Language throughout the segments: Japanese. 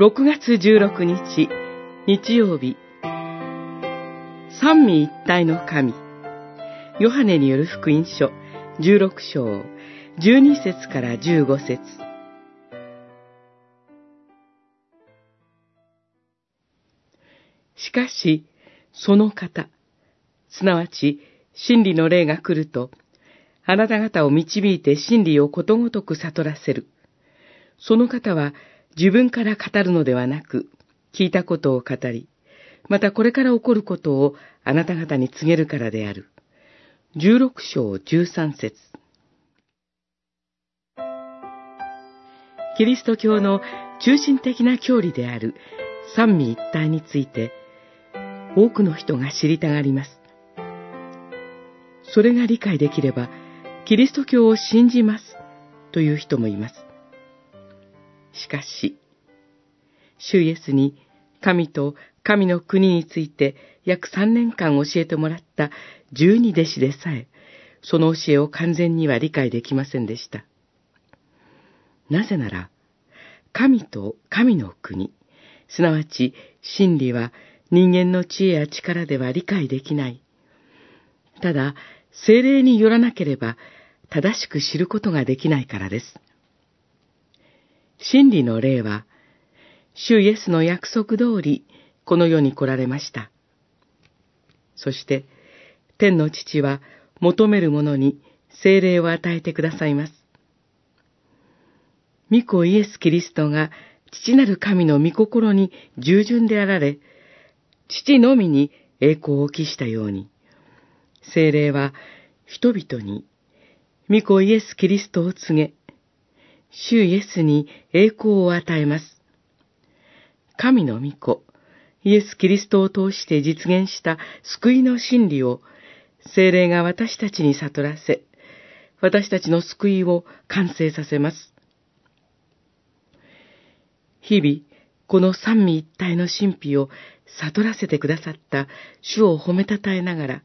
6月16日、日曜日、三位一体の神、ヨハネによる福音書16章、12節から15節。しかし、その方、すなわち、真理の霊が来ると、あなた方を導いて真理をことごとく悟らせる。その方は自分から語るのではなく、聞いたことを語り、またこれから起こることをあなた方に告げるからである。十六章十三節キリスト教の中心的な教理である三位一体について、多くの人が知りたがります。それが理解できれば、キリスト教を信じますという人もいます。しかし、主イエスに神と神の国について約三年間教えてもらった十二弟子でさえ、その教えを完全には理解できませんでした。なぜなら、神と神の国、すなわち真理は人間の知恵や力では理解できない。ただ、精霊によらなければ正しく知ることができないからです。真理の霊は、主イエスの約束通り、この世に来られました。そして、天の父は求める者に精霊を与えてくださいます。御子イエス・キリストが父なる神の御心に従順であられ、父のみに栄光を期したように、精霊は人々に御子イエス・キリストを告げ、主イエスに栄光を与えます。神の御子、イエス・キリストを通して実現した救いの真理を、精霊が私たちに悟らせ、私たちの救いを完成させます。日々、この三位一体の神秘を悟らせてくださった主を褒めたたえながら、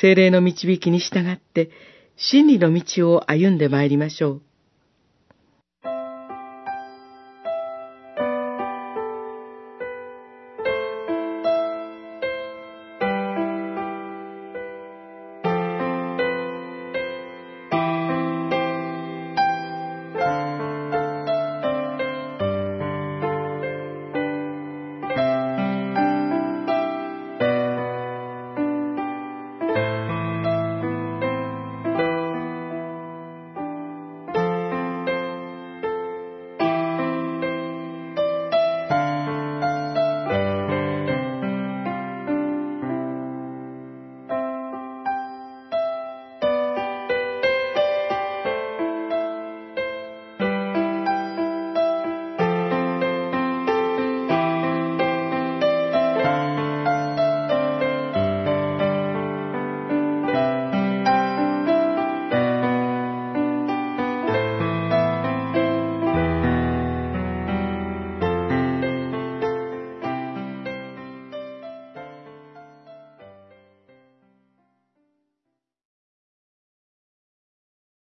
精霊の導きに従って真理の道を歩んで参りましょう。